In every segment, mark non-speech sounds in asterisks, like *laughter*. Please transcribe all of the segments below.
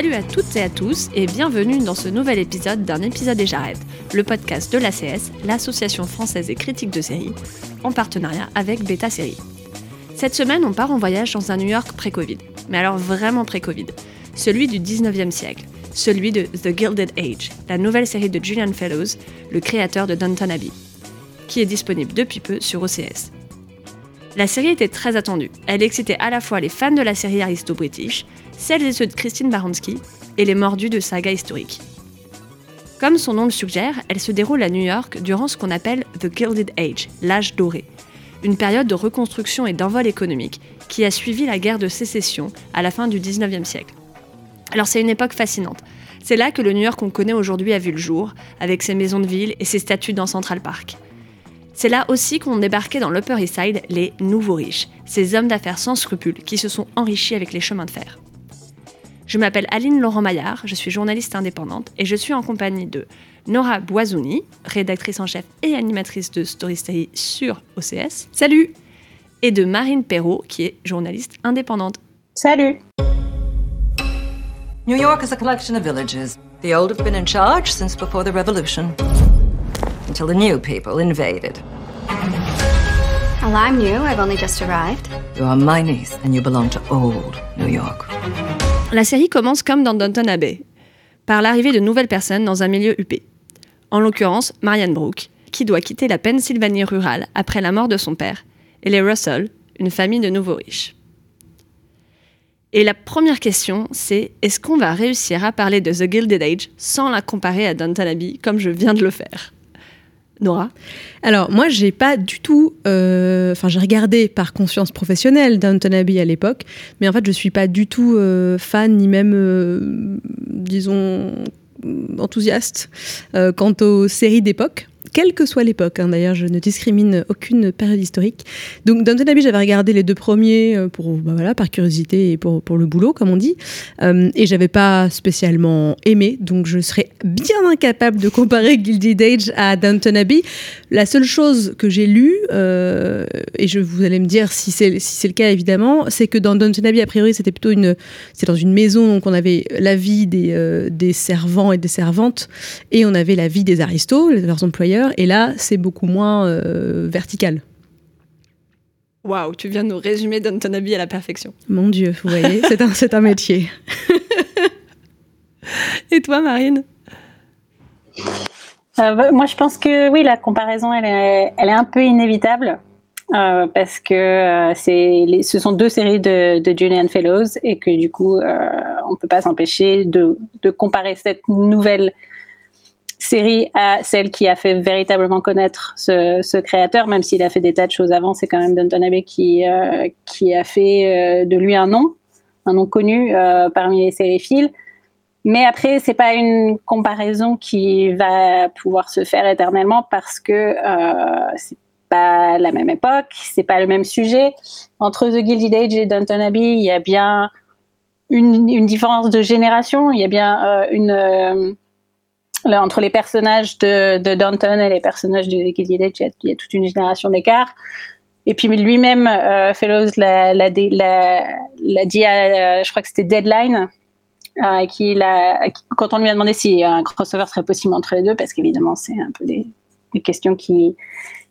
Salut à toutes et à tous et bienvenue dans ce nouvel épisode d'un épisode et j'arrête, le podcast de l'ACS, l'association française des critiques de séries, en partenariat avec Beta Série. Cette semaine, on part en voyage dans un New York pré-Covid, mais alors vraiment pré-Covid, celui du 19e siècle, celui de The Gilded Age, la nouvelle série de Julian Fellows, le créateur de Downton Abbey, qui est disponible depuis peu sur OCS. La série était très attendue. Elle excitait à la fois les fans de la série aristo-british, celles et ceux de Christine Baranski et les mordus de saga historiques. Comme son nom le suggère, elle se déroule à New York durant ce qu'on appelle The Gilded Age, l'âge doré, une période de reconstruction et d'envol économique qui a suivi la guerre de sécession à la fin du 19e siècle. Alors c'est une époque fascinante. C'est là que le New York qu'on connaît aujourd'hui a vu le jour, avec ses maisons de ville et ses statues dans Central Park. C'est là aussi qu'ont débarqué dans l'Upper East Side les nouveaux riches, ces hommes d'affaires sans scrupules qui se sont enrichis avec les chemins de fer. Je m'appelle Aline Laurent Maillard, je suis journaliste indépendante et je suis en compagnie de Nora Boisouni, rédactrice en chef et animatrice de Story sur OCS. Salut Et de Marine Perrault, qui est journaliste indépendante. Salut New York is a collection of villages. The old have been in charge since before the revolution. Until the new people invaded. Well, I'm new. I've only just arrived. You are my niece, and you belong to old New York. La série commence comme dans Downton Abbey, par l'arrivée de nouvelles personnes dans un milieu huppé. En l'occurrence, Marianne Brooke, qui doit quitter la Pennsylvanie rurale après la mort de son père, et les Russell, une famille de nouveaux riches. Et la première question, c'est est-ce qu'on va réussir à parler de The Gilded Age sans la comparer à Downton Abbey comme je viens de le faire? Nora Alors, moi, j'ai pas du tout. euh, Enfin, j'ai regardé par conscience professionnelle Downton Abbey à l'époque, mais en fait, je suis pas du tout euh, fan, ni même, euh, disons, enthousiaste quant aux séries d'époque. Quelle que soit l'époque, hein. d'ailleurs, je ne discrimine aucune période historique. Donc, Downton Abbey, j'avais regardé les deux premiers euh, pour, bah voilà, par curiosité et pour, pour le boulot, comme on dit. Euh, et j'avais pas spécialement aimé, donc je serais bien incapable de comparer Gilded Age à Downton Abbey. La seule chose que j'ai lue, euh, et je vous allez me dire si c'est si le cas évidemment, c'est que dans Downton Abbey, a priori, c'était plutôt une, c'est dans une maison, donc on avait la vie des, euh, des servants et des servantes, et on avait la vie des aristos, leurs employeurs, et là, c'est beaucoup moins euh, vertical. Waouh, tu viens de nous résumer Downton Abbey à la perfection. Mon Dieu, vous voyez, *laughs* c'est un, c'est un métier. *laughs* Et toi, Marine? Euh, bah, Moi, je pense que oui, la comparaison, elle est, elle est un peu inévitable euh, parce que euh, c'est, les- ce sont deux séries de, de Julian Fellows et que du coup, euh, on peut pas s'empêcher de, de comparer cette nouvelle série à celle qui a fait véritablement connaître ce, créateur, même s'il a fait des tas de choses avant, c'est quand même Downton Abbey qui, euh, a fait euh, de lui un nom, un nom connu euh, parmi les sériphiles. Mais après, c'est pas une comparaison qui va pouvoir se faire éternellement parce que c'est pas la même époque, c'est pas le même sujet. Entre The Gilded Age et Downton Abbey, il y a bien une, différence de génération, il y a bien une entre les personnages de, de Downton et les personnages de Age, il y a, il y a toute une génération d'écart. Et puis lui-même, euh, Fellows l'a dit à, euh, je crois que c'était Deadline, euh, qu'il a, quand on lui a demandé si un crossover serait possible entre les deux, parce qu'évidemment c'est un peu des, questions qui,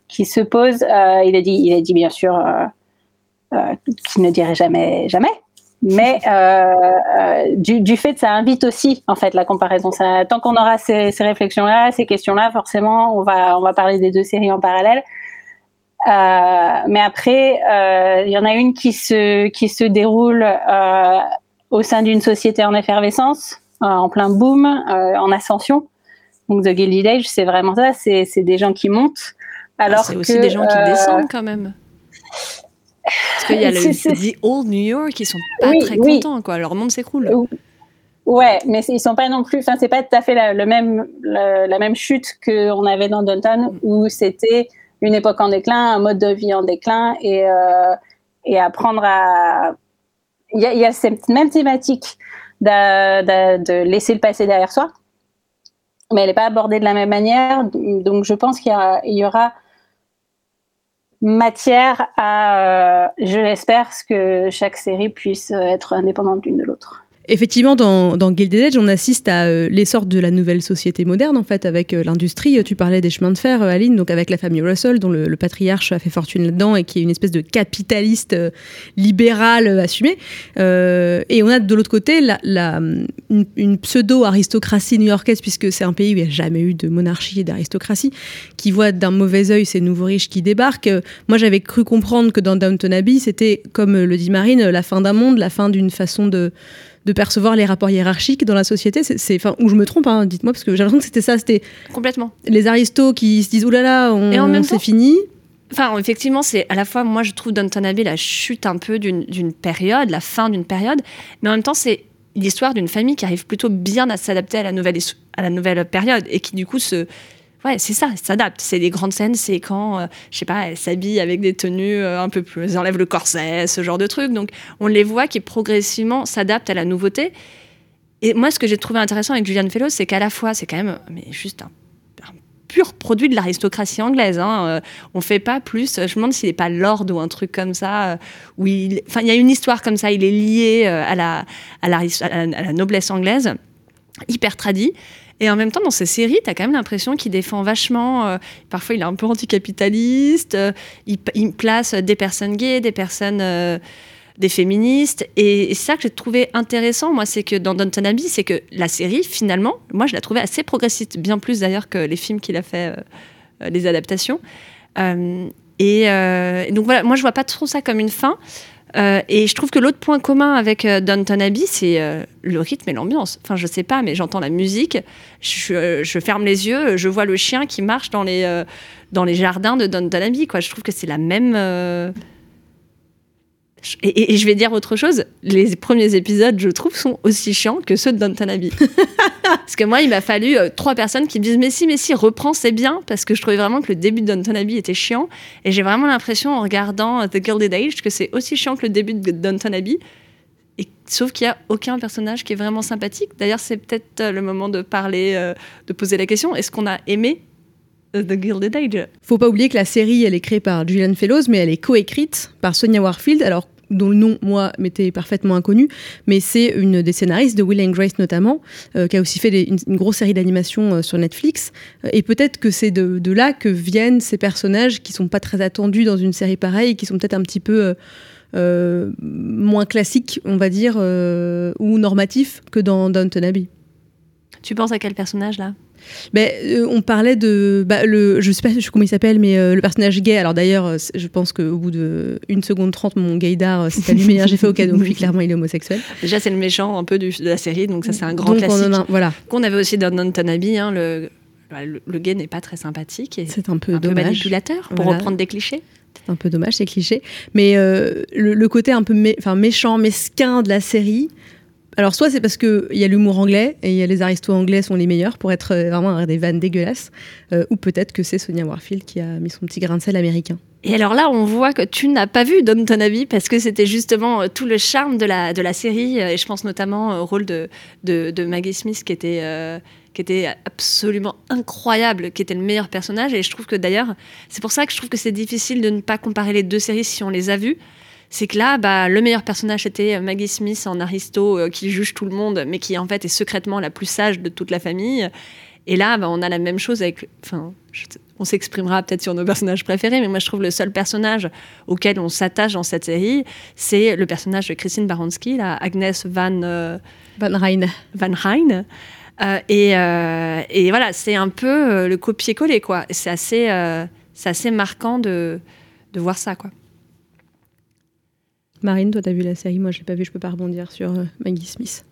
qui se posent, euh, il a dit, il a dit bien sûr qu'il ne dirait jamais, jamais. Mais euh, euh, du, du fait, ça invite aussi en fait la comparaison. Ça, tant qu'on aura ces, ces réflexions-là, ces questions-là, forcément, on va, on va parler des deux séries en parallèle. Euh, mais après, euh, il y en a une qui se, qui se déroule au sein d'une société en effervescence, en plein boom, en ascension. Donc The Gilded Age, c'est vraiment ça, c'est c'est des gens qui montent. Alors Ah, c'est aussi des gens qui descendent quand même. Parce qu'il y a le The Old New York qui sont pas Oui, très oui. contents, quoi. Leur monde s'écroule. Ouais, mais ils sont pas non plus. Enfin, c'est pas tout à fait la, le même, la, même chute qu'on avait dans Downton, où c'était une époque en déclin, un mode de vie en déclin, et, euh, et apprendre à. Il y, a, il y a cette même thématique de, laisser le passé derrière soi, mais elle n'est pas abordée de la même manière. Donc, je pense qu'il y, y, aura matière à, euh, je l'espère, que chaque série puisse être indépendante l'une de l'autre. Effectivement, dans, Gilded Edge, on assiste à euh, l'essor de la nouvelle société moderne, en fait, avec euh, l'industrie. Tu parlais des chemins de fer, euh, Aline, donc avec la famille Russell, dont le, patriarche a fait fortune là-dedans et qui est une espèce de capitaliste libéral assumé. et on a de l'autre côté la, la, une, pseudo-aristocratie new-yorkaise, puisque c'est un pays où il n'y a jamais eu de monarchie et d'aristocratie, qui voit d'un mauvais œil ces nouveaux riches qui débarquent. Moi, j'avais cru comprendre que dans Downton Abbey, c'était, comme le dit Marine, la fin d'un monde, la fin d'une façon de de percevoir les rapports hiérarchiques dans la société. C'est, enfin, où je me trompe, hein, dites-moi, parce que j'ai l'impression que c'était ça. C'était complètement les aristos qui se disent oulala, on, Et en c'est fini. Enfin, effectivement, c'est à la fois, moi, je trouve Downton Abbey la chute un peu d'une période, la fin d'une période, mais en même temps, c'est l'histoire d'une famille qui arrive plutôt bien à s'adapter à la nouvelle à la nouvelle période et qui du coup se ouais, c'est ça, s'adapte. C'est des grandes scènes, c'est quand, euh, je sais pas, elle s'habille avec des tenues euh, un peu plus, enlève le corset, ce genre de trucs. Donc, on les voit qui progressivement s'adaptent à la nouveauté. Et moi, ce que j'ai trouvé intéressant avec Julian Fellows, c'est qu'à la fois, c'est quand même, mais juste un, pur produit de l'aristocratie anglaise. Hein. Euh, on fait pas plus. Je me demande s'il n'est pas lord ou un truc comme ça. où il, il y a une histoire comme ça. Il est lié la, à la, à la noblesse anglaise, hyper tradit. Et en même temps, dans ces séries, tu as quand même l'impression qu'il défend vachement. Euh, parfois, il est un peu anticapitaliste. Euh, il, place des personnes gays, des personnes. Euh, des féministes. Et, c'est ça que j'ai trouvé intéressant, moi, c'est que dans Downton Abbey, c'est que la série, finalement, moi, je la trouvais assez progressiste, bien plus d'ailleurs que les films qu'il a fait, les adaptations. et donc voilà, moi, je vois pas trop ça comme une fin. Euh, et je trouve que l'autre point commun avec euh, Downton Abbey, c'est euh, le rythme et l'ambiance. Enfin, je sais pas, mais j'entends la musique, je, je, ferme les yeux, je vois le chien qui marche dans les, dans les jardins de Downton Abbey. Quoi. Je trouve que c'est la même et, je vais dire autre chose, les premiers épisodes, je trouve, sont aussi chiants que ceux de Downton Abbey. *laughs* parce que moi, il m'a fallu euh, trois personnes qui me disent Mais si, mais si, reprends, c'est bien. Parce que je trouvais vraiment que le début de Downton Abbey était chiant. Et j'ai vraiment l'impression, en regardant euh, The Gilded Age, que c'est aussi chiant que le début de Downton Abbey. Et, sauf qu'il n'y a aucun personnage qui est vraiment sympathique. D'ailleurs, c'est peut-être euh, le moment de parler, de poser la question est-ce qu'on a aimé The Gilded Age. Faut pas oublier que la série, elle est créée par Julian Fellows, mais elle est coécrite par Sonia Warfield, alors dont le nom, moi, m'était parfaitement inconnu, mais c'est une des scénaristes de Will and Grace notamment, euh, qui a aussi fait une, grosse série d'animation euh, sur Netflix. Euh, et peut-être que c'est de, là que viennent ces personnages qui sont pas très attendus dans une série pareille, qui sont peut-être un petit peu moins classiques, on va dire, ou normatifs que dans Downton Abbey. Tu penses à quel personnage là? Ben, euh, on parlait de bah, le je sais pas comment il s'appelle mais euh, le personnage gay. Alors d'ailleurs euh, je pense qu'au bout de une seconde trente mon gaydar s'est *laughs* allumé hein, j'ai fait ok donc oui clairement il est homosexuel. Déjà c'est le méchant un peu de la série donc ça c'est un grand classique. voilà. Qu'on avait aussi dans Downton Abbey hein, le, le, gay n'est pas très sympathique et c'est un peu dommage. manipulateur pour reprendre des clichés. C'est un peu dommage ces clichés. Mais le, côté un peu enfin méchant mesquin de la série alors, soit c'est parce qu'il y a l'humour anglais et y a les aristos anglais sont les meilleurs pour être euh, vraiment des vannes dégueulasses, euh, ou peut-être que c'est Sonia Warfield qui a mis son petit grain de sel américain. Et alors là, on voit que tu n'as pas vu Don Tonabi parce que c'était justement euh, tout le charme de la, série, et je pense notamment au rôle de, de, Maggie Smith qui était. qui était absolument incroyable, qui était le meilleur personnage. Et je trouve que d'ailleurs, c'est pour ça que je trouve que c'est difficile de ne pas comparer les deux séries si on les a vues c'est que là, bah, le meilleur personnage était Maggie Smith en Aristo, euh, qui juge tout le monde, mais qui en fait est secrètement la plus sage de toute la famille. Et là, bah, on a la même chose avec. Enfin, on s'exprimera peut-être sur nos personnages préférés, mais moi je trouve le seul personnage auquel on s'attache dans cette série, c'est le personnage de Christine Baranski, la Agnès Van, euh, Van Rijn. Van Rijn. Euh, et, et, voilà, c'est un peu le copier-coller, quoi. C'est assez, assez marquant de, de voir ça, quoi. Marine, toi, tu as vu la série, moi, je l'ai pas vu, je peux pas rebondir sur euh, Maggie Smith.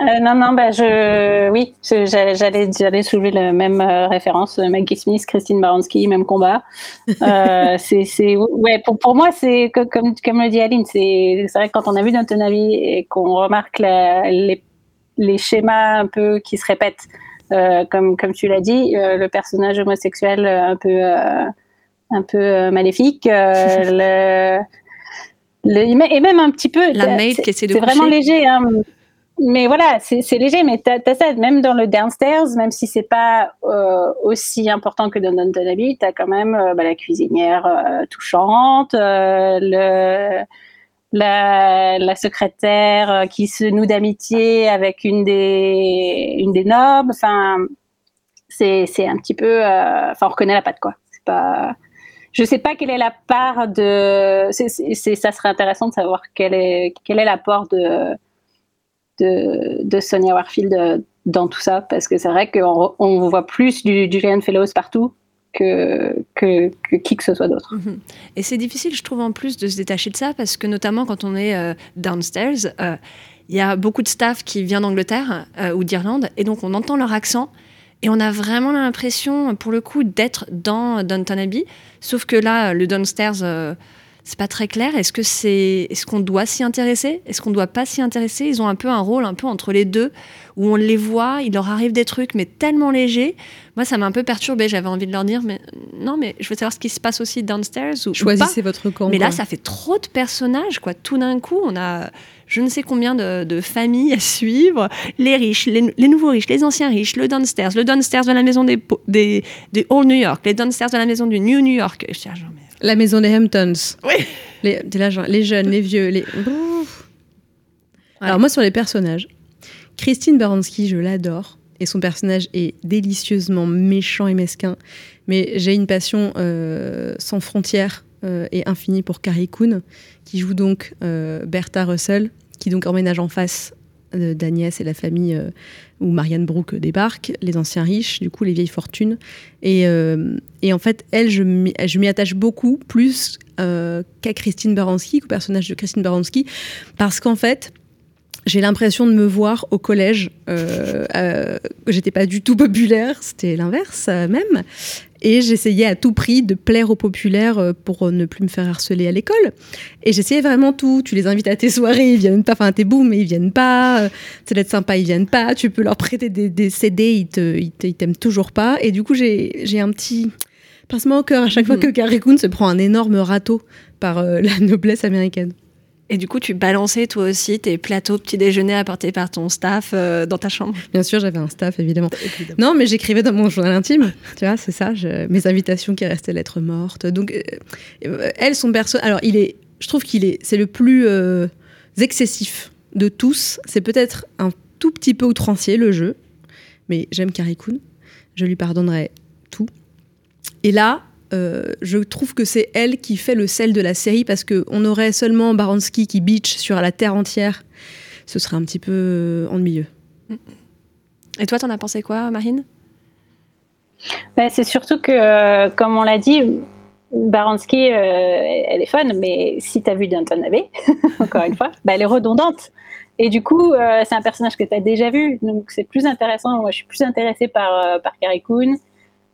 Euh, non, non, bah, je, oui, j'allais, j'allais soulever la même euh, référence, Maggie Smith, Christine Baranski, même combat. *laughs* c'est, c'est, ouais, pour, pour moi, c'est comme, comme le dit Aline, c'est, c'est vrai que quand on a vu Downton Abbey et qu'on remarque la, les, les schémas un peu qui se répètent. Comme, comme tu l'as dit, le personnage homosexuel un peu, un peu maléfique, *laughs* le, le, et même un petit peu. La maid qui essaie de C'est vraiment léger. Hein mais voilà, c'est léger, mais tu as, ça, même dans le downstairs, même si c'est pas euh, aussi important que dans Downton Abbey, tu as quand même euh, bah, la cuisinière euh, touchante, le, la, la, secrétaire qui se noue d'amitié avec une des, une des nobles. Enfin, c'est un petit peu. Enfin, on reconnaît la patte, quoi. C'est pas. Je sais pas quelle est la part de. ça serait intéressant de savoir quel est, quel est l'apport de de, Sonia Warfield euh, dans tout ça, parce que c'est vrai qu'on on voit plus du Julian Fellows partout que, que, qui que ce soit d'autre. Mhm. Et c'est difficile, je trouve, en plus de se détacher de ça, parce que notamment quand on est euh, downstairs, euh, il y a beaucoup de staff qui vient d'Angleterre ou d'Irlande, et donc on entend leur accent. Et on a vraiment l'impression, pour le coup, d'être dans Downton Abbey. Sauf que là, le downstairs, c'est pas très clair. Est-ce que c'est, est-ce qu'on doit s'y intéresser? Est-ce qu'on doit pas s'y intéresser? Ils ont un peu un rôle un peu entre les deux, où on les voit, il leur arrive des trucs, mais tellement légers. Moi, ça m'a un peu perturbé. J'avais envie de leur dire, mais non, mais je veux savoir ce qui se passe aussi downstairs ou, Choisissez votre camp. Mais là, ça fait trop de personnages, quoi. Tout d'un coup, on a je ne sais combien de, familles à suivre, les riches, les, nouveaux riches, les anciens riches, le downstairs, le downstairs de la maison des, des, des Old New York, les downstairs de la maison du New New York. Je la maison des Hamptons. Oui. Les, les jeunes, les vieux, les. Alors moi sur les personnages, Christine Baranski, je l'adore et son personnage est délicieusement méchant et mesquin. Mais j'ai une passion euh, sans frontières euh, et infinie pour Carrie Coon, qui joue donc euh, Bertha Russell, qui donc emménage en face d'Agnès et la famille où Marianne Brooke débarque, les anciens riches, du coup les vieilles fortunes. Et, euh, en fait, elle, je m'y attache beaucoup plus euh, qu'à Christine Baranski, qu'au personnage de Christine Baranski, parce qu'en fait, j'ai l'impression de me voir au collège. Euh, J'étais pas du tout populaire, c'était l'inverse même. Et j'essayais à tout prix de plaire aux populaires euh, pour ne plus me faire harceler à l'école. Et j'essayais vraiment tout. Tu les invites à tes soirées, ils viennent pas. Enfin, tes booms, mais ils viennent pas. C'est d'être sympa, ils viennent pas. Tu peux leur prêter des, CD, ils, te, ils, t'aiment toujours pas. Et du coup, j'ai un petit pincement au cœur à chaque fois mhm. que Carrie Coon se prend un énorme râteau par euh, *laughs* la noblesse américaine. Et du coup, tu balançais toi aussi tes plateaux petit déjeuner apportés par ton staff euh, dans ta chambre? Bien sûr, j'avais un staff, évidemment. Non, mais j'écrivais dans mon journal intime. *laughs* Tu vois, c'est ça. mes invitations qui restaient lettres mortes. Donc, euh, euh, elles sont personnes. Alors, il est, je trouve qu'il est, c'est le plus excessif de tous. C'est peut-être un tout petit peu outrancier le jeu, mais j'aime Carrie Coon. Je lui pardonnerai tout. Et là, euh, je trouve que c'est elle qui fait le sel de la série parce qu'on aurait seulement Baranski qui beach sur la terre entière. Ce serait un petit peu euh, ennuyeux. Et toi, t'en as pensé quoi, Marine? Bah, C'est surtout que, euh, comme on l'a dit, Baranski, elle est fun, mais si tu as vu Downton Abbey, *laughs* encore une fois, bah, elle est redondante. Et du coup, c'est un personnage que tu as déjà vu, donc c'est plus intéressant. Moi, je suis plus intéressée par, par Carrie Coon.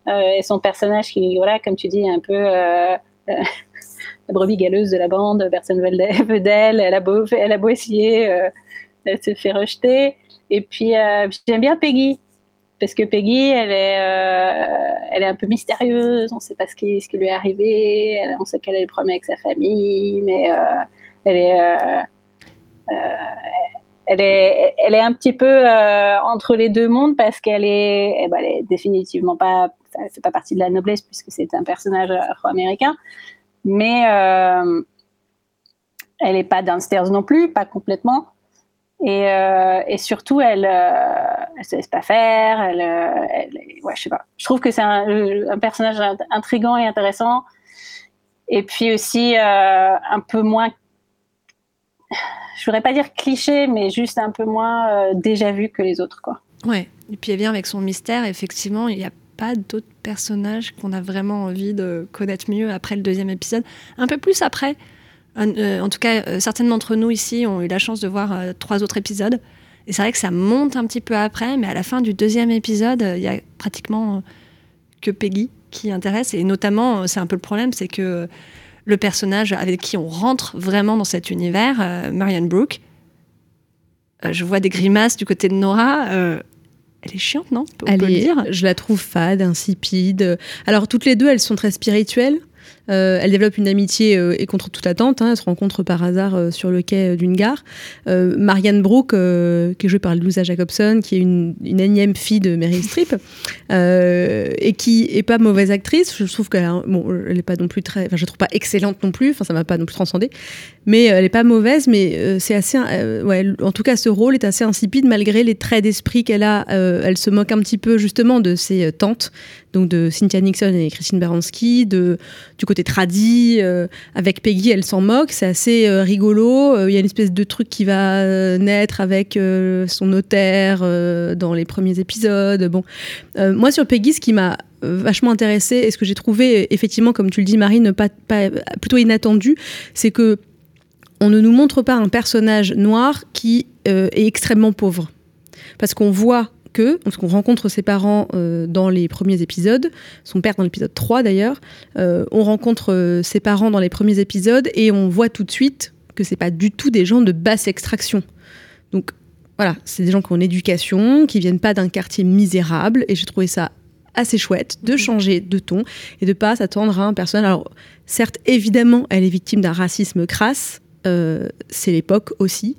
Euh, et son personnage qui, voilà, comme tu dis, un peu euh, *laughs* la brebis galeuse de la bande, personne veut d'elle, elle a beau, elle a beau essayer, euh, elle se fait rejeter. Et puis, j'aime bien Peggy, parce que Peggy, elle est, elle est un peu mystérieuse, on ne sait pas ce qui, ce qui lui est arrivé, on sait qu'elle a des problèmes avec sa famille, mais elle est elle est, elle est un petit peu entre les deux mondes parce qu'elle est, eh ben, elle définitivement pas elle fait pas partie de la noblesse puisque c'est un personnage afro-américain, mais euh, elle n'est pas downstairs non plus, pas complètement. Et, euh, surtout, elle euh, se laisse pas faire. Elle, je trouve que c'est un, un, personnage intrigant et intéressant. Et puis aussi un peu moins, je voudrais pas dire cliché, mais juste un peu moins déjà vu que les autres, quoi. Ouais. Et puis elle vient avec son mystère. Effectivement, il y a pas d'autres personnages qu'on a vraiment envie de connaître mieux après le deuxième épisode. Un peu plus après. Euh, en tout cas, euh, certains d'entre nous ici ont eu la chance de voir euh, trois autres épisodes. Et c'est vrai que ça monte un petit peu après, mais à la fin du deuxième épisode, il y a pratiquement que Peggy qui intéresse. Et notamment, c'est un peu le problème, c'est que le personnage avec qui on rentre vraiment dans cet univers, Marianne Brooke, je vois des grimaces du côté de Nora. Elle est chiante, non? On elle peut le dire? Je la trouve fade, insipide. Alors toutes les deux, elles sont très spirituelles? Euh, elle développe une amitié euh, et contre toute attente. Hein, elle se rencontre par hasard euh, sur le quai d'une gare. Marianne Brooke, qui est jouée par Louisa Jacobson, qui est une, énième fille de Meryl Streep, et qui est pas mauvaise actrice. Je trouve qu'elle bon, pas non plus très, enfin, je trouve pas excellente non plus. Enfin, ça m'a pas non plus transcendé, mais elle est pas mauvaise. Mais c'est assez, ouais, en tout cas, ce rôle est assez insipide malgré les traits d'esprit qu'elle a. elle se moque un petit peu justement de ses tantes, donc de Cynthia Nixon et Christine Baranski, de, du côté tradi, euh, avec Peggy, elle s'en moque, c'est assez euh, rigolo. Euh, il y a une espèce de truc qui va naître avec son notaire dans les premiers épisodes. Bon, moi sur Peggy, ce qui m'a vachement intéressé et ce que j'ai trouvé effectivement, comme tu le dis, Marine, pas, pas plutôt inattendu, c'est que on ne nous montre pas un personnage noir qui est extrêmement pauvre. Parce qu'on voit que, parce qu'on rencontre ses parents euh, dans les premiers épisodes, son père dans l'épisode 3 d'ailleurs, euh, on rencontre euh, ses parents dans les premiers épisodes et on voit tout de suite que c'est pas du tout des gens de basse extraction. Donc voilà, c'est des gens qui ont une éducation, qui viennent pas d'un quartier misérable et j'ai trouvé ça assez chouette de changer de ton et de pas s'attendre à un personnage. Alors certes, évidemment, elle est victime d'un racisme crasse, c'est l'époque aussi,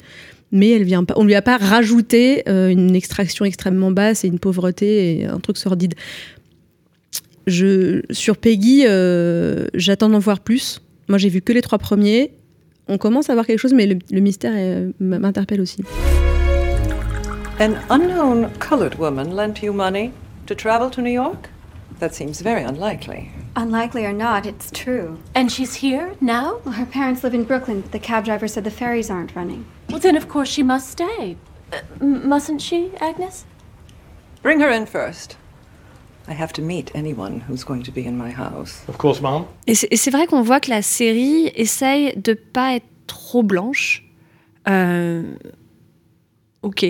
mais elle vient pas, on lui a pas rajouté euh, une extraction extrêmement basse et une pauvreté et un truc sordide. Je, sur Peggy, euh, j'attends d'en voir plus. Moi, j'ai vu que les trois premiers. On commence à voir quelque chose, mais le, mystère euh, m'interpelle aussi. Colored New York? That seems very unlikely. Unlikely or not, it's true. And she's here now? Well, her parents live in Brooklyn. The cab driver said the ferries aren't running. Well, then of course she must stay. Uh, mustn't she, Agnes? Bring her in first. I have to meet anyone who's going to be in my house. Of course, mom. Et c'est vrai qu'on voit que la série essaye de pas être trop blanche. Euh, ok.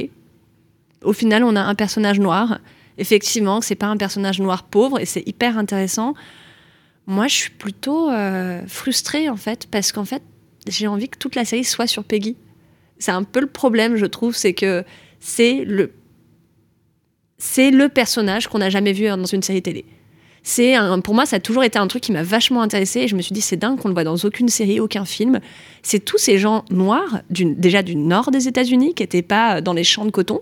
Au final, on a un personnage noir effectivement, c'est pas un personnage noir pauvre et c'est hyper intéressant. Moi, je suis plutôt euh, frustrée en fait parce qu'en fait, j'ai envie que toute la série soit sur Peggy. C'est un peu le problème, je trouve, c'est que c'est le c'est le personnage qu'on n'a jamais vu dans une série télé. C'est pour moi, ça a toujours été un truc qui m'a vachement intéressé et je me suis dit c'est dingue qu'on le voit dans aucune série, aucun film. C'est tous ces gens noirs, déjà du nord des États-Unis, qui n'étaient pas dans les champs de coton,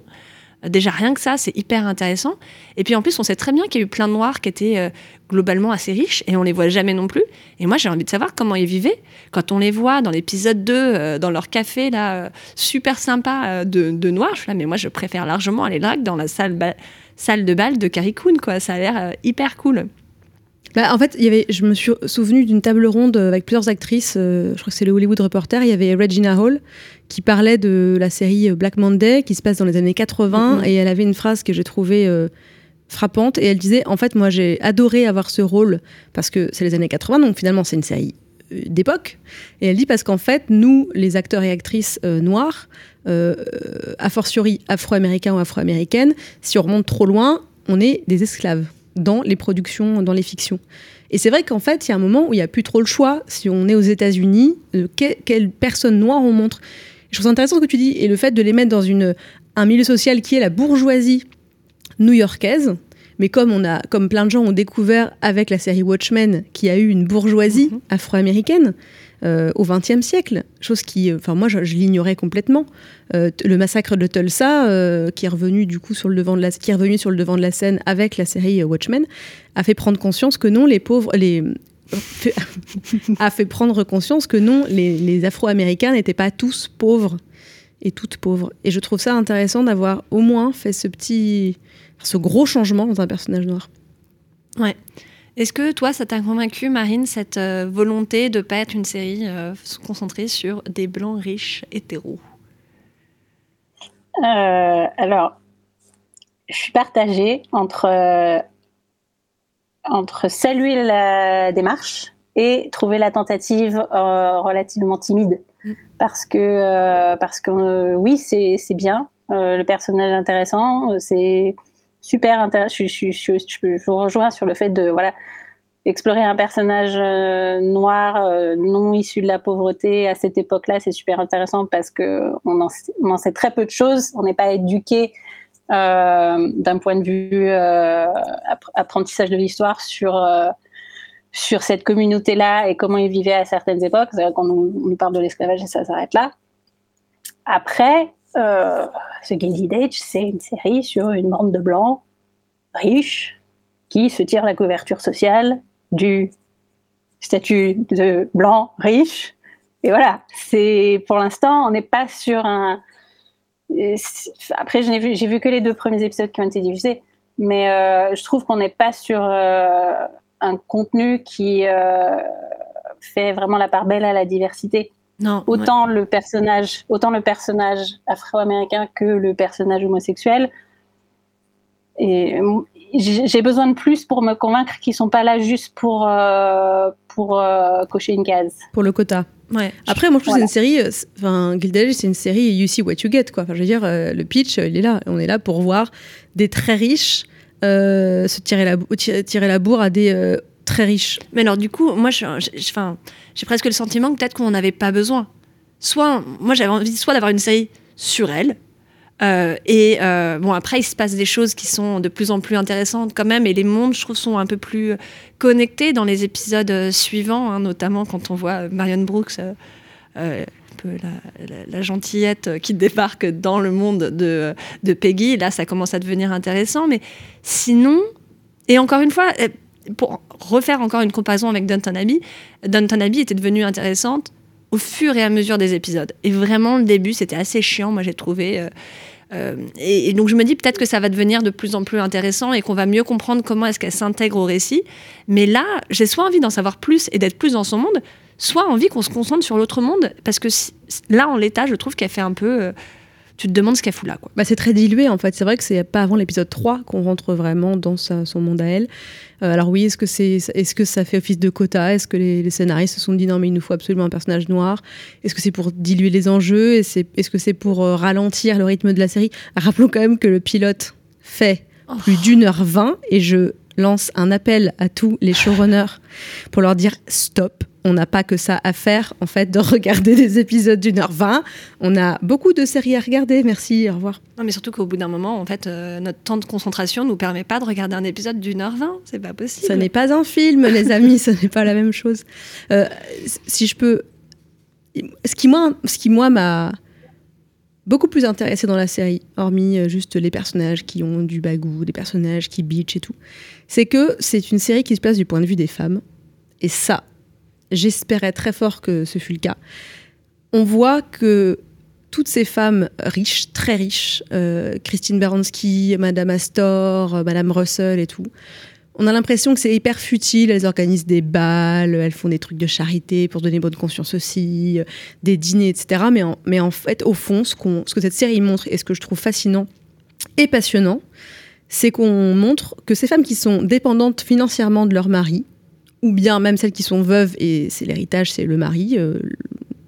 Déjà, rien que ça, c'est hyper intéressant. Et puis en plus, on sait très bien qu'il y a eu plein de Noirs qui étaient euh, globalement assez riches et on les voit jamais non plus. Et moi, j'ai envie de savoir comment ils vivaient. Quand on les voit dans l'épisode 2, euh, dans leur café, là, euh, super sympa de, de Noirs, je suis là, mais moi, je préfère largement aller là dans la salle, salle de bal de Carrie Coon, quoi. Ça a l'air hyper cool. Bah, en fait, il y avait, je me suis souvenu d'une table ronde avec plusieurs actrices. je crois que c'est le Hollywood Reporter. Il y avait Regina Hall qui parlait de la série Black Monday qui se passe dans les années 80 mm-hmm. et elle avait une phrase que j'ai trouvée euh, frappante et elle disait en fait moi j'ai adoré avoir ce rôle parce que c'est les années 80 donc finalement c'est une série euh, d'époque et elle dit parce qu'en fait nous les acteurs et actrices euh, noirs a fortiori afro-américains ou afro-américaines si on remonte trop loin on est des esclaves dans les productions dans les fictions et c'est vrai qu'en fait, il y a un moment où il n'y a plus trop le choix, si on est aux États-Unis, quelle personne noire on montre. Je trouve ça intéressant ce que tu dis, et le fait de les mettre dans une, un milieu social qui est la bourgeoisie new-yorkaise, mais comme, on a, comme plein de gens ont découvert avec la série Watchmen qu'il y a eu une bourgeoisie mhm. afro-américaine euh, au XXe siècle, chose qui, euh, enfin moi je, l'ignorais complètement. Euh, le massacre de Tulsa, qui est revenu du coup sur le devant de la, qui est revenu sur le devant de la scène avec la série Watchmen, a fait prendre conscience que non, les pauvres, les *laughs* a fait prendre conscience que non, les, Afro-Américains n'étaient pas tous pauvres et toutes pauvres. Et je trouve ça intéressant d'avoir au moins fait ce petit, ce gros changement dans un personnage noir. Ouais. Est-ce que toi, ça t'a convaincu, Marine, cette euh, volonté de ne pas être une série euh, concentrée sur des blancs riches hétéros? Euh, Alors, je suis partagée entre entre saluer la démarche et trouver la tentative relativement timide. Mm. Parce que, parce que oui, c'est bien, le personnage intéressant, c'est super intéressant. Je, je, rejoins sur le fait de, voilà, explorer un personnage euh, noir euh, non issu de la pauvreté à cette époque-là, c'est super intéressant parce que on en, sait- très peu de choses. On n'est pas éduqué euh, d'un point de vue app- apprentissage de l'histoire sur sur cette communauté-là et comment ils vivaient à certaines époques. C'est-à-dire qu'on nous, on nous parle de l'esclavage et ça s'arrête là. Après, euh, The Gilded c'est une série sur une bande de blancs riches qui se tirent la couverture sociale du statut de blanc riche. Et voilà, c'est pour l'instant, on n'est pas sur un. c'est- Après, j'ai vu, que les deux premiers épisodes qui ont été diffusés, mais euh, je trouve qu'on n'est pas sur euh, un contenu qui euh, fait vraiment la part belle à la diversité. Non, autant le personnage, autant le personnage afro-américain que le personnage homosexuel. Et euh, j'ai besoin de plus pour me convaincre qu'ils sont pas là juste pour euh, pour euh, cocher une case. Pour le quota. Ouais. Après, moi, je trouve Voilà. que c'est une série. Enfin, Gilded Age, c'est une série You See What You Get, quoi. Enfin, je veux dire, euh, le pitch, il est là. On est là pour voir des très riches euh, se tirer la, tirer, tirer la bourre à des euh, très riches. Mais alors, du coup, moi, j'ai presque le sentiment que peut-être qu'on n'en avait pas besoin. Soit, moi, j'avais envie soit d'avoir une série sur elle. euh, et euh, bon, après, il se passe des choses qui sont de plus en plus intéressantes quand même. Et les mondes, je trouve, sont un peu plus connectés dans les épisodes euh, suivants, hein, notamment quand on voit Marion Brooks, la, gentillette qui débarque dans le monde de, Peggy. Là, ça commence à devenir intéressant. Mais sinon, et encore une fois, pour refaire encore une comparaison avec Downton Abbey, Downton Abbey était devenue intéressante au fur et à mesure des épisodes. Et vraiment, le début, c'était assez chiant, moi j'ai trouvé. euh, euh, et, donc je me dis peut-être que ça va devenir de plus en plus intéressant et qu'on va mieux comprendre comment est-ce qu'elle s'intègre au récit. Mais là, j'ai soit envie d'en savoir plus et d'être plus dans son monde, soit envie qu'on se concentre sur l'autre monde. Parce que là, en l'état, je trouve qu'elle fait un peu... euh, tu te demandes ce qu'elle fout là. Quoi. Bah, c'est très dilué en fait. C'est vrai que c'est pas avant l'épisode 3 qu'on rentre vraiment dans sa- son monde à elle. Euh, alors oui, est-ce que, c'est, est-ce que ça fait office de quota? Est-ce que les, les scénaristes se sont dit non mais il nous faut absolument un personnage noir? Est-ce que c'est pour diluer les enjeux? Et c'est- Est-ce que c'est pour euh, ralentir le rythme de la série? Rappelons quand même que le pilote fait plus d'une heure vingt et je lance un appel à tous les showrunners pour leur dire stop. On n'a pas que ça à faire, en fait, de regarder des épisodes d'une heure vingt. On a beaucoup de séries à regarder. Merci, au revoir. Non, mais surtout qu'au bout d'un moment, en fait, euh, notre temps de concentration nous permet pas de regarder un épisode d'une heure vingt. C'est pas possible. Ce n'est pas un film, les *laughs* amis, ce n'est pas la même chose. Euh, si je peux. Ce qui, moi, ce qui, moi, m'a beaucoup plus intéressé dans la série, hormis euh, juste les personnages qui ont du bagou, des personnages qui bitch et tout, c'est que c'est une série qui se place du point de vue des femmes. Et ça, j'espérais très fort que ce fût le cas. On voit que toutes ces femmes riches, très riches, euh, Christine Baranski, Madame Astor, euh, Madame Russell et tout, on a l'impression que c'est hyper futile. Elles organisent des balles, elles font des trucs de charité pour donner bonne conscience aussi, euh, des dîners, etc. Mais en, fait, au fond, ce, ce que cette série montre et ce que je trouve fascinant et passionnant, c'est qu'on montre que ces femmes qui sont dépendantes financièrement de leur mari, ou bien même celles qui sont veuves et c'est l'héritage, c'est le mari, euh,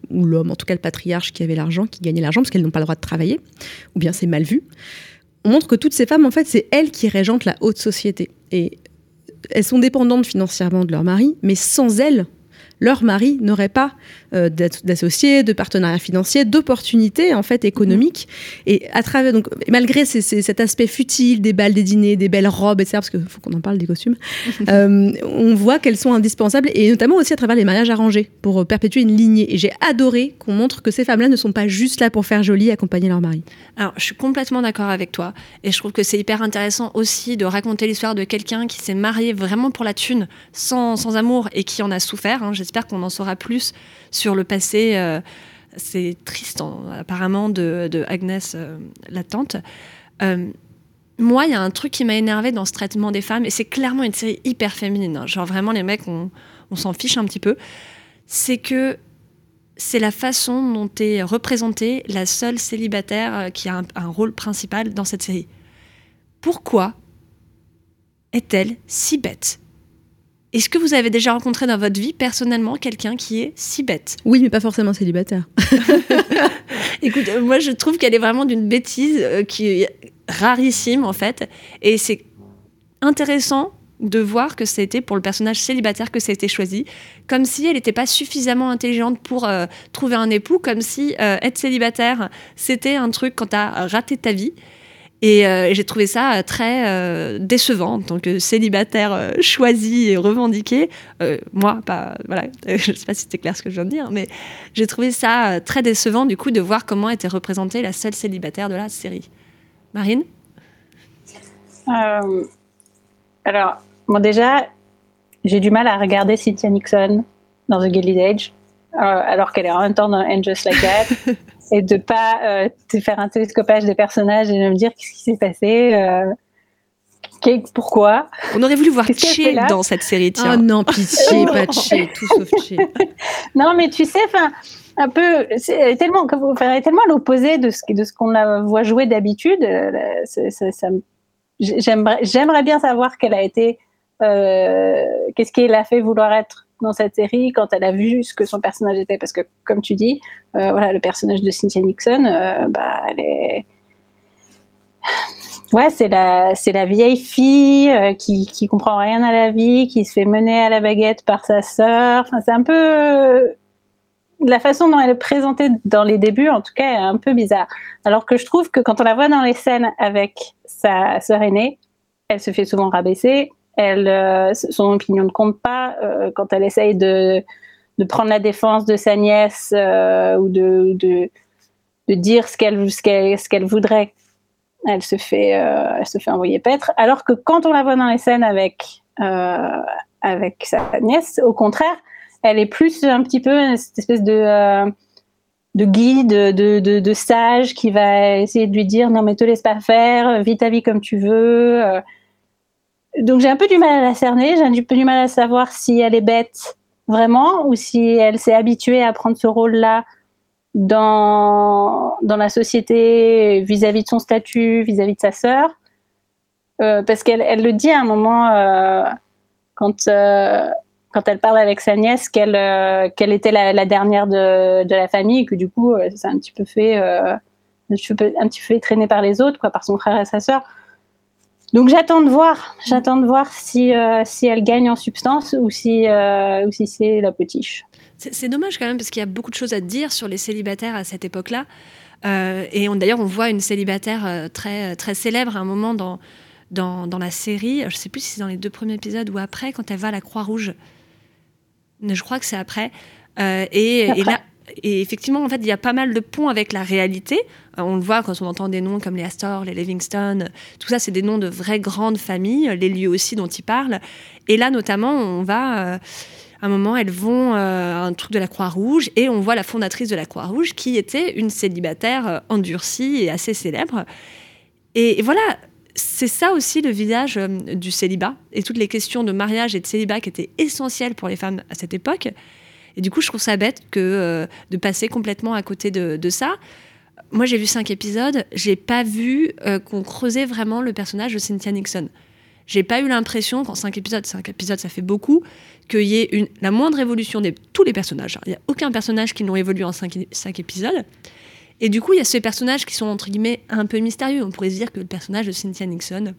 ou l'homme, en tout cas le patriarche qui avait l'argent, qui gagnait l'argent parce qu'elles n'ont pas le droit de travailler, ou bien c'est mal vu. On montre que toutes ces femmes, en fait, c'est elles qui régentent la haute société. Et elles sont dépendantes financièrement de leur mari, mais sans elles, leur mari n'aurait pas euh, d'ass- d'associés, de partenariats financiers, d'opportunités en fait économiques. Et à travers donc malgré ces- ces- cet aspect futile des balles, des dîners, des belles robes, etc. Parce qu'il faut qu'on en parle des costumes. *laughs* euh, on voit qu'elles sont indispensables et notamment aussi à travers les mariages arrangés pour euh, perpétuer une lignée. Et j'ai adoré qu'on montre que ces femmes-là ne sont pas juste là pour faire joli et accompagner leur mari. Alors, je suis complètement d'accord avec toi. Et je trouve que c'est hyper intéressant aussi de raconter l'histoire de quelqu'un qui s'est marié vraiment pour la thune, sans, sans amour, et qui en a souffert. hein. J'espère qu'on en saura plus sur le passé. euh, c'est triste, en- apparemment, de, Agnès, euh, la tante. Euh, moi, il y a un truc qui m'a énervé dans ce traitement des femmes, et c'est clairement une série hyper féminine. hein. Genre, vraiment, les mecs, on, s'en fiche un petit peu. C'est que c'est la façon dont est représentée la seule célibataire euh, qui a un rôle principal dans cette série. Pourquoi est-elle si bête? Est-ce que vous avez déjà rencontré dans votre vie personnellement quelqu'un qui est si bête? Oui, mais pas forcément célibataire. *laughs* Écoute, euh, moi je trouve qu'elle est vraiment d'une bêtise euh, qui est rarissime en fait. Et c'est intéressant de voir que c'était pour le personnage célibataire que ça a été choisi, comme si elle n'était pas suffisamment intelligente pour euh, trouver un époux, comme si euh, être célibataire, c'était un truc quand tu as raté ta vie. Et euh, j'ai trouvé ça très décevant en tant que célibataire choisi et revendiqué. moi, pas, voilà, *laughs* je ne sais pas si c'était clair ce que je viens de dire, mais j'ai trouvé ça très décevant du coup de voir comment était représentée la seule célibataire de la série. Marine? Alors, Bon, déjà, j'ai du mal à regarder Cynthia Nixon dans The Gilded Age, euh, alors qu'elle est en même temps dans And Just Like That, *laughs* et de pas euh, faire un télescopage des personnages et de me dire qu'est-ce qui s'est passé. Euh, pourquoi On aurait voulu voir Che dans cette série, tiens. Oh non, pitié, *laughs* pas Che, tout sauf Che. *laughs* non, mais tu sais, enfin, un peu, c'est tellement, tellement à l'opposé de ce, de ce qu'on la voit jouer d'habitude. J'aimerais bien savoir quelle a été euh, qu'est-ce qui l'a fait vouloir être dans cette série quand elle a vu ce que son personnage était Parce que, comme tu dis, euh, voilà, le personnage de Cynthia Nixon, euh, bah, elle est. *sighs* Ouais, c'est la, c'est la vieille fille qui, qui comprend rien à la vie, qui se fait mener à la baguette par sa sœur. C'est un peu la façon dont elle est présentée dans les débuts, en tout cas, est un peu bizarre. Alors que je trouve que quand on la voit dans les scènes avec sa sœur aînée, elle se fait souvent rabaisser, euh, son opinion ne compte pas euh, quand elle essaye de, de, prendre la défense de sa nièce euh, ou de, de, de, dire ce qu'elle ce qu'elle voudrait. Elle se fait elle se fait envoyer paître. Alors que quand on la voit dans les scènes avec avec sa nièce, au contraire, elle est plus un petit peu cette espèce de de guide, de, de, de, sage qui va essayer de lui dire non mais te laisse pas faire, vis ta vie comme tu veux donc j'ai un peu du mal à la cerner, j'ai un peu du mal à savoir si elle est bête vraiment ou si elle s'est habituée à prendre ce rôle-là dans, dans la société vis-à-vis de son statut, vis-à-vis de sa sœur. Euh, parce qu'elle elle le dit à un moment euh, quand, euh, quand elle parle avec sa nièce qu'elle qu'elle était la, dernière de, de, la famille et que du coup c'est un petit peu fait un petit peu, un par les autres quoi par son frère et sa sœur donc j'attends de voir, j'attends de voir si, euh, si elle gagne en substance ou si, euh, ou si c'est la potiche. C'est dommage quand même parce qu'il y a beaucoup de choses à dire sur les célibataires à cette époque-là. Euh, et d'ailleurs, on voit une célibataire très, très célèbre à un moment dans, dans, dans la série. Je ne sais plus si c'est dans les deux premiers épisodes ou après, quand elle va à la Croix-Rouge. Je crois que c'est après. et, et, là, et effectivement, en fait, il y a pas mal de ponts avec la réalité. Euh, on le voit quand on entend des noms comme les Astor, les Livingston. Tout ça, c'est des noms de vraies grandes familles, les lieux aussi dont ils parlent. Et là, notamment, on va. Euh, à un moment, elles vont euh, un truc de la Croix-Rouge et on voit la fondatrice de la Croix-Rouge qui était une célibataire endurcie et assez célèbre. Et, voilà, c'est ça aussi le visage du célibat et toutes les questions de mariage et de célibat qui étaient essentielles pour les femmes à cette époque. Et du coup, je trouve ça bête que euh, de passer complètement à côté de, ça. Moi, j'ai vu cinq épisodes, j'ai pas vu euh, qu'on creusait vraiment le personnage de Cynthia Nixon. J'ai pas eu l'impression qu'en cinq épisodes, cinq épisodes, ça fait beaucoup, qu'il y ait une, la moindre évolution de tous les personnages. Il n'y a aucun personnage qui n'ont évolué en cinq, cinq épisodes. Et du coup, il y a ces personnages qui sont entre guillemets un peu mystérieux. On pourrait se dire que le personnage de Cynthia Nixon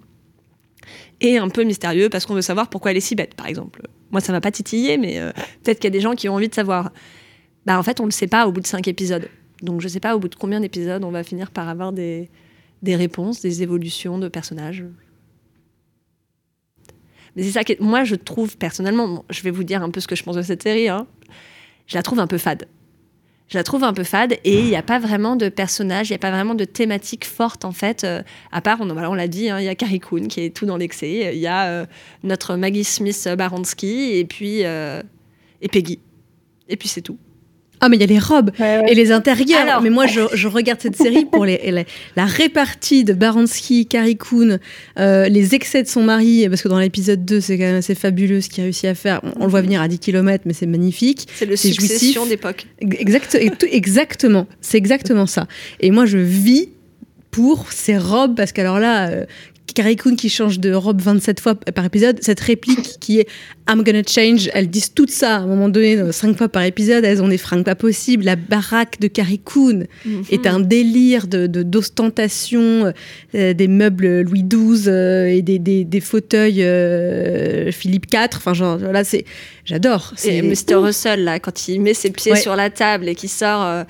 est un peu mystérieux parce qu'on veut savoir pourquoi elle est si bête, par exemple. Moi, ça m'a pas titillé, mais euh, peut-être qu'il y a des gens qui ont envie de savoir. Bah, en fait, on ne le sait pas au bout de cinq épisodes. Donc, je ne sais pas au bout de combien d'épisodes on va finir par avoir des, des réponses, des évolutions de personnages. Mais c'est ça que moi, je trouve personnellement, je vais vous dire un peu ce que je pense de cette série, hein, je la trouve un peu fade je la trouve un peu fade et il n'y a pas vraiment de personnage, il n'y a pas vraiment de thématique forte en fait. Euh, à part, on, l'a dit, hein, il y a Carrie Coon qui est tout dans l'excès, il y a euh, notre Maggie Smith Baronski et puis euh, et Peggy. Et puis c'est tout. Ah, mais il y a les robes et les intérieurs. mais moi, je, regarde cette série pour les, la répartie de Baranski, Carrie Coon, euh, les excès de son mari, parce que dans l'épisode 2, c'est quand même assez fabuleux ce qu'il a réussi à faire. On, le voit venir à 10 km, mais c'est magnifique. C'est le succession d'époque. Exact, exactement, c'est exactement ça. Et moi, je vis pour ces robes, parce qu'alors là, euh, Carrie Coon qui change de robe 27 fois par épisode, cette réplique qui est I'm gonna change, elles disent tout ça à un moment donné, 5 fois par épisode, elles ont des fringues pas possibles. La baraque de Carrie Coon Mhm. est un délire de de- d'ostentation, euh, des meubles Louis XII euh, et des, des, des fauteuils euh, Philippe IV. Enfin, genre, là, c'est. J'adore. C'est- Mr. Russell, là, quand il met ses pieds Ouais. sur la table et qui sort.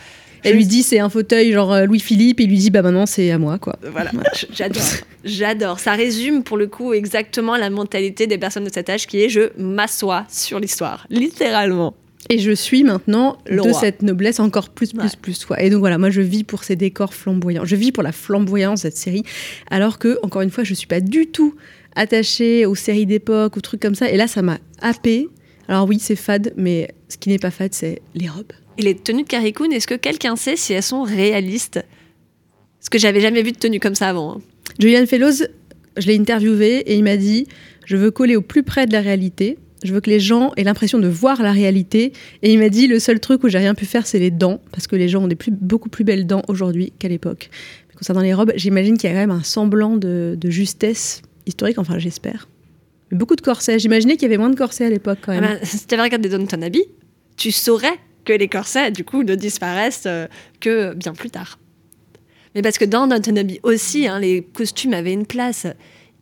Elle lui dit c'est un fauteuil genre euh, Louis-Philippe, et il lui dit bah maintenant c'est à moi quoi. Voilà, j'adore. J'adore. Ça résume pour le coup exactement la mentalité des personnes de cet âge qui est je m'assois sur l'histoire. Littéralement. Et je suis maintenant Le de roi. cette noblesse encore plus, plus, plus. quoi. Et donc voilà, moi je vis pour ces décors flamboyants. Je vis pour la flamboyance de cette série. Alors que, encore une fois, je suis pas du tout attachée aux séries d'époque, aux trucs comme ça. Et là, ça m'a happée. Alors oui, c'est fade, mais ce qui n'est pas fade, c'est les robes. Et les tenues de Carrie est-ce que quelqu'un sait si elles sont réalistes? Parce que j'avais jamais vu de tenue comme ça avant. hein. Julian Fellows, je l'ai interviewé et il m'a dit Je veux coller au plus près de la réalité. Je veux que les gens aient l'impression de voir la réalité. Et il m'a dit Le seul truc où j'ai rien pu faire, c'est les dents. Parce que les gens ont des plus, beaucoup plus belles dents aujourd'hui qu'à l'époque. Concernant les robes, j'imagine qu'il y a quand même un semblant de, de justesse historique. Enfin, j'espère. Beaucoup de corsets. J'imaginais qu'il y avait moins de corsets à l'époque quand Ah même. ben, si tu avais regardé Downton Abbey, tu saurais que les corsets, du coup, ne disparaissent euh, que bien plus tard. Mais parce que dans Downton Abbey aussi, hein, les costumes avaient une place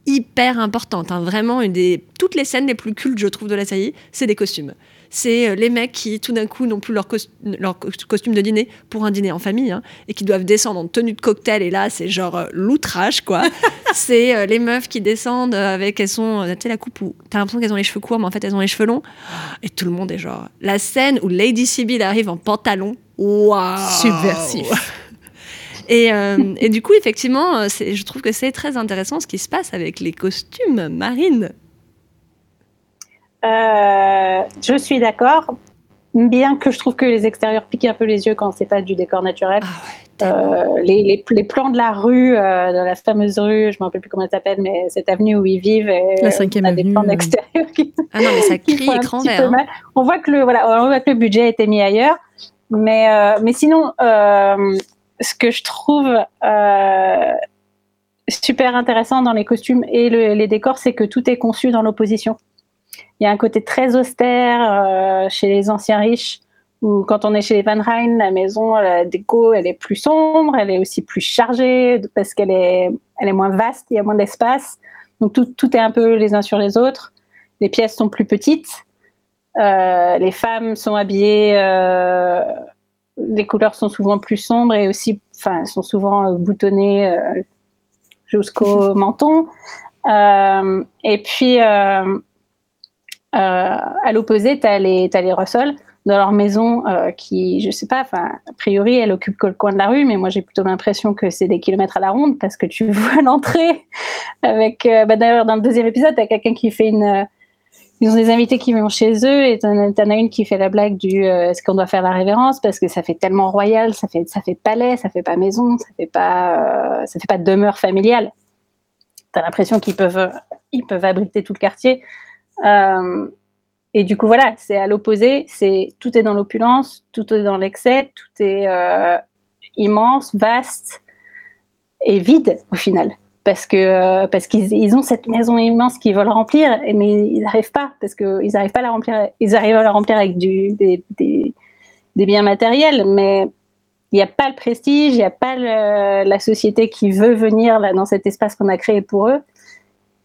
hyper importante. hein. Vraiment, une des... toutes les scènes les plus cultes, je trouve, de la série, c'est des costumes. C'est euh, les mecs qui, tout d'un coup, n'ont plus leur, cos- leur cos- costume de dîner pour un dîner en famille hein, et qui doivent descendre en tenue de cocktail. Et là, c'est genre euh, l'outrage, quoi. *laughs* c'est euh, les meufs qui descendent avec, elles sont, tu sais, la coupe où t'as l'impression qu'elles ont les cheveux courts, mais en fait, elles ont les cheveux longs. Et tout le monde est genre. La scène où Lady Sibyl arrive en pantalon, waouh Subversif. *laughs* Et, euh, et du coup, effectivement, je trouve que c'est très intéressant ce qui se passe avec les costumes marines. Euh, je suis d'accord, bien que je trouve que les extérieurs piquent un peu les yeux quand c'est pas du décor naturel. Euh, les, les- les plans de la rue, euh, de la fameuse rue, je me rappelle plus comment elle s'appelle, mais cette avenue où ils vivent, et, La cinquième on a des avenue, plans d'extérieur qui, Ah non, mais ça *laughs* crie écran vert. hein. mal. On voit que le voilà, on voit que le budget a été mis ailleurs, mais euh, mais sinon, euh, ce que je trouve euh, super intéressant dans les costumes et le- les décors, c'est que tout est conçu dans l'opposition. Il y a un côté très austère euh, chez les anciens riches, où quand on est chez les Van Rijn, la maison, la déco, elle est plus sombre, elle est aussi plus chargée parce qu'elle est, elle est moins vaste, il y a moins d'espace. Donc tout, tout est un peu les uns sur les autres. Les pièces sont plus petites. Euh, les femmes sont habillées, euh, les couleurs sont souvent plus sombres et aussi, enfin, sont souvent boutonnées jusqu'au menton. Et puis, à l'opposé, tu as les, t'as Russell dans leur maison euh, qui, je sais pas, a priori, elle occupe que le coin de la rue, mais moi j'ai plutôt l'impression que c'est des kilomètres à la ronde parce que tu *laughs* vois l'entrée avec, euh, bah, d'ailleurs, dans le deuxième épisode, tu as quelqu'un qui fait une. euh, ils ont des invités qui vont chez eux et t'en as une qui fait la blague du euh, est-ce qu'on doit faire la révérence parce que ça fait tellement royal, ça fait ça fait palais, ça fait pas maison, ça fait pas euh, ça fait pas demeure familiale. T'as l'impression qu'ils peuvent ils peuvent abriter tout le quartier. Euh, et du coup voilà, c'est à l'opposé, c'est tout est dans l'opulence, tout est dans l'excès, tout est euh, immense, vaste et vide au final parce que euh, parce qu'ils ils ont cette maison immense qu'ils veulent remplir, mais ils n'arrivent pas parce que ils n'arrivent pas à la remplir. Ils arrivent à la remplir avec des, biens matériels, mais il n'y a pas le prestige, il n'y a pas la société qui veut venir là dans cet espace qu'on a créé pour eux.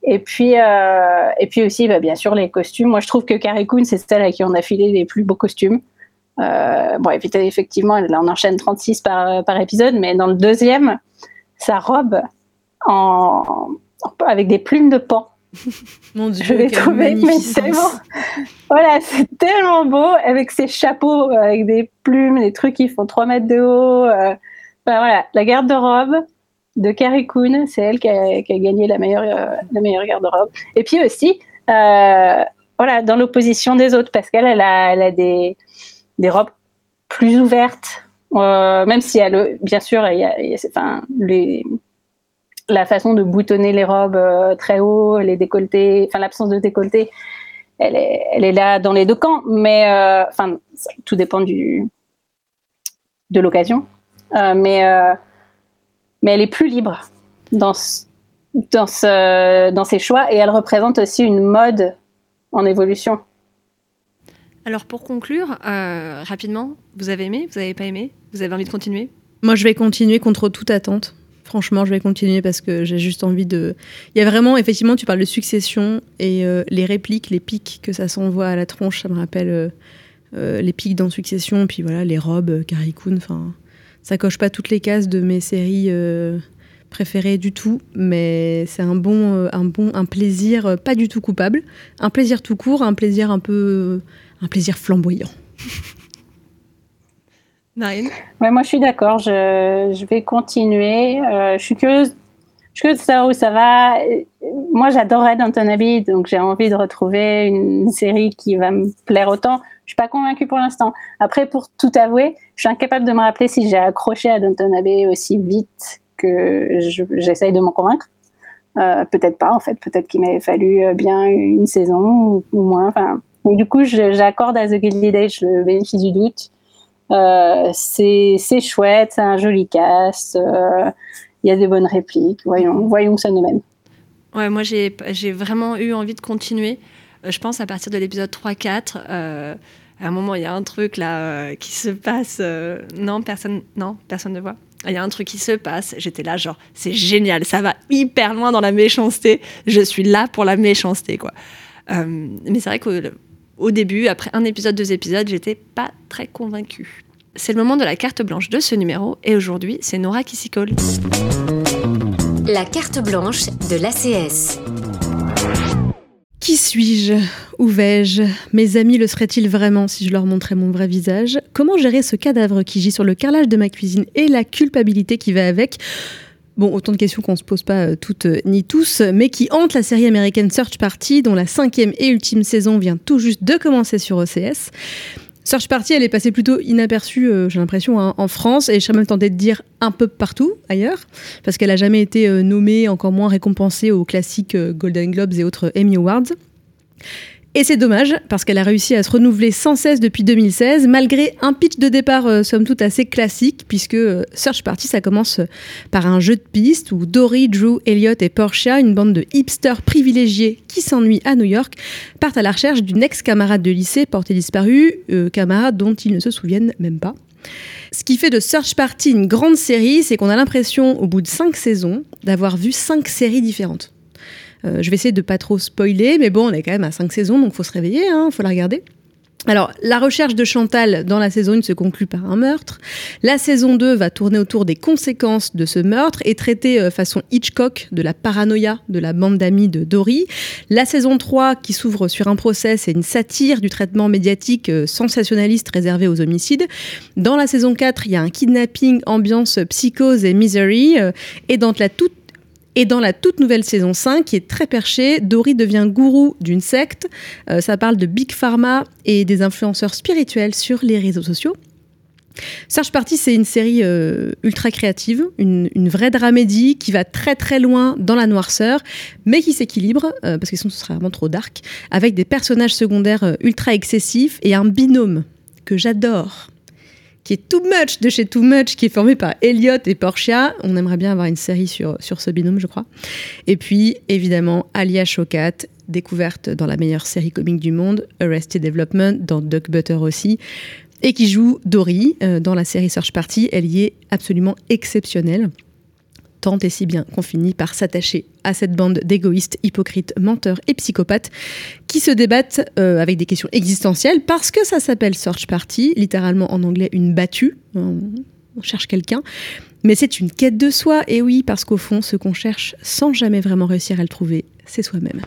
Et puis euh, et puis aussi, bah, bien sûr, les costumes. Moi, je trouve que Carrie Coon, c'est celle à qui on a filé les plus beaux costumes. Euh, bon, et puis, effectivement, elle en enchaîne 36 par, par épisode, mais dans le deuxième, sa robe en, avec des plumes de pan. *laughs* Mon Dieu, Je l'ai trouvé mais magnificence. tellement, voilà, c'est tellement beau avec ses chapeaux, avec des plumes, des trucs qui font 3 mètres de haut. euh. Enfin, voilà, la garde-robe de Carrie Coon, c'est elle qui a, gagné la meilleure, euh, la meilleure garde-robe. Et puis aussi, euh, voilà, dans l'opposition des autres, parce qu'elle, elle a, elle a des, des robes plus ouvertes, euh, même si elle, bien sûr, il y a, enfin, la façon de boutonner les robes très haut, les décolletés, enfin l'absence de décolleté, elle est, elle est là dans les deux camps, mais enfin tout dépend du de l'occasion, mais mais elle est plus libre dans dans, ce, dans ses choix et elle représente aussi une mode en évolution. Alors pour conclure, euh, rapidement, vous avez aimé, vous n'avez pas aimé, vous avez envie de continuer? Moi je vais continuer contre toute attente. Franchement, je vais continuer parce que j'ai juste envie de. Il y a vraiment, effectivement, tu parles de succession et euh, les répliques, les pics que ça s'envoie à la tronche, ça me rappelle euh, les pics dans succession, puis voilà, les robes, Carrie enfin, ça coche pas toutes les cases de mes séries préférées du tout, mais c'est un bon, un bon, un plaisir pas du tout coupable, un plaisir tout court, un plaisir un peu un plaisir flamboyant. *laughs* Marine ouais, Moi, je suis d'accord. Je, je, vais continuer. Euh, je suis curieuse. Je suis curieuse de savoir où ça va. Moi, j'adorais Downton Abbey, donc j'ai envie de retrouver une série qui va me plaire autant. Je suis pas convaincue pour l'instant. Après, pour tout avouer, je suis incapable de me rappeler si j'ai accroché à Downton Abbey aussi vite que j'essaye de m'en convaincre. Euh, peut-être pas, en fait. Peut-être qu'il m'avait fallu bien une saison ou, moins. Enfin, du coup, j'accorde à The Gilded Age le bénéfice du doute. Euh, c'est chouette, c'est un joli cast, euh, il y a des bonnes répliques. Voyons, voyons ça nous mène. Ouais, moi, j'ai vraiment eu envie de continuer. Euh, je pense à partir de l'épisode 3-4. à un moment, il y a un truc là qui se passe. non, personne, non, personne ne voit. Il y a un truc qui se passe. J'étais là, genre, c'est génial, ça va hyper loin dans la méchanceté. Je suis là pour la méchanceté, quoi. mais c'est vrai que au début, après un épisode, deux épisodes, j'étais pas très convaincue. C'est le moment de la carte blanche de ce numéro et aujourd'hui, c'est Nora qui s'y colle. La carte blanche de l'ACS. Qui suis-je? Où vais-je? Mes amis le seraient-ils vraiment si je leur montrais mon vrai visage? Comment gérer ce cadavre qui gît sur le carrelage de ma cuisine et la culpabilité qui va avec? Bon, autant de questions qu'on ne se pose pas euh, toutes euh, ni tous, mais qui hantent la série américaine Search Party, dont la cinquième et ultime saison vient tout juste de commencer sur OCS. Search Party, elle est passée plutôt inaperçue, euh, j'ai l'impression, hein, en France, et je serais même tentée de dire un peu partout ailleurs, parce qu'elle n'a jamais été nommée, encore moins récompensée aux classiques Golden Globes et autres Emmy Awards. Et c'est dommage, parce qu'elle a réussi à se renouveler sans cesse depuis 2016, malgré un pitch de départ, euh, somme toute, assez classique, puisque euh, Search Party, ça commence euh, par un jeu de pistes où Dory, Drew, Elliot et Portia, une bande de hipsters privilégiés qui s'ennuient à New York, partent à la recherche d'une ex-camarade de lycée portée disparue, camarade dont ils ne se souviennent même pas. Ce qui fait de Search Party une grande série, c'est qu'on a l'impression, au bout de cinq saisons, d'avoir vu cinq séries différentes. Euh, je vais essayer de pas trop spoiler, mais bon, on est quand même à 5 saisons, donc faut se réveiller, il hein, faut la regarder. Alors, la recherche de Chantal dans la saison 1 se conclut par un meurtre. La saison 2 va tourner autour des conséquences de ce meurtre et traiter euh, façon Hitchcock de la paranoïa de la bande d'amis de Dory. La saison 3, qui s'ouvre sur un procès, c'est une satire du traitement médiatique euh, sensationnaliste réservé aux homicides. Dans la saison 4, il y a un kidnapping, ambiance psychose et misery. et dans la toute et dans la toute nouvelle saison 5, qui est très perchée, Dory devient gourou d'une secte. Euh, ça parle de Big Pharma et des influenceurs spirituels sur les réseaux sociaux. Search Party, c'est une série euh, ultra créative, une, vraie dramédie qui va très très loin dans la noirceur, mais qui s'équilibre, euh, parce que sinon ce serait vraiment trop dark, avec des personnages secondaires ultra excessifs et un binôme que j'adore, qui est Too Much de chez Too Much, qui est formé par Elliot et Portia. On aimerait bien avoir une série sur, ce binôme, je crois. Et puis, évidemment, Alia Chocat, découverte dans la meilleure série comique du monde, Arrested Development, dans Duck Butter aussi, et qui joue Dory euh, dans la série Search Party. Elle y est absolument exceptionnelle tant et si bien qu'on finit par s'attacher à cette bande d'égoïstes, hypocrites, menteurs et psychopathes qui se débattent euh, avec des questions existentielles parce que ça s'appelle Search Party, littéralement en anglais une battue. On cherche quelqu'un. Mais c'est une quête de soi, et oui, parce qu'au fond, ce qu'on cherche sans jamais vraiment réussir à le trouver, c'est soi-même.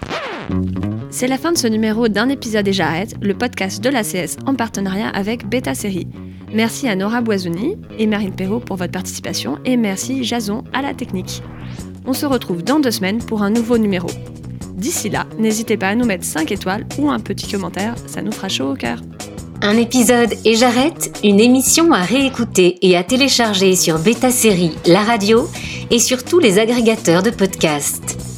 C'est la fin de ce numéro d'un épisode et j'arrête, le podcast de l'ACS en partenariat avec Beta Série. Merci à Nora Boisouni et Marine Perrault pour votre participation et merci Jason à la technique. On se retrouve dans deux semaines pour un nouveau numéro. D'ici là, n'hésitez pas à nous mettre 5 étoiles ou un petit commentaire, ça nous fera chaud au cœur. Un épisode et j'arrête, une émission à réécouter et à télécharger sur Beta Série, la radio et sur tous les agrégateurs de podcasts.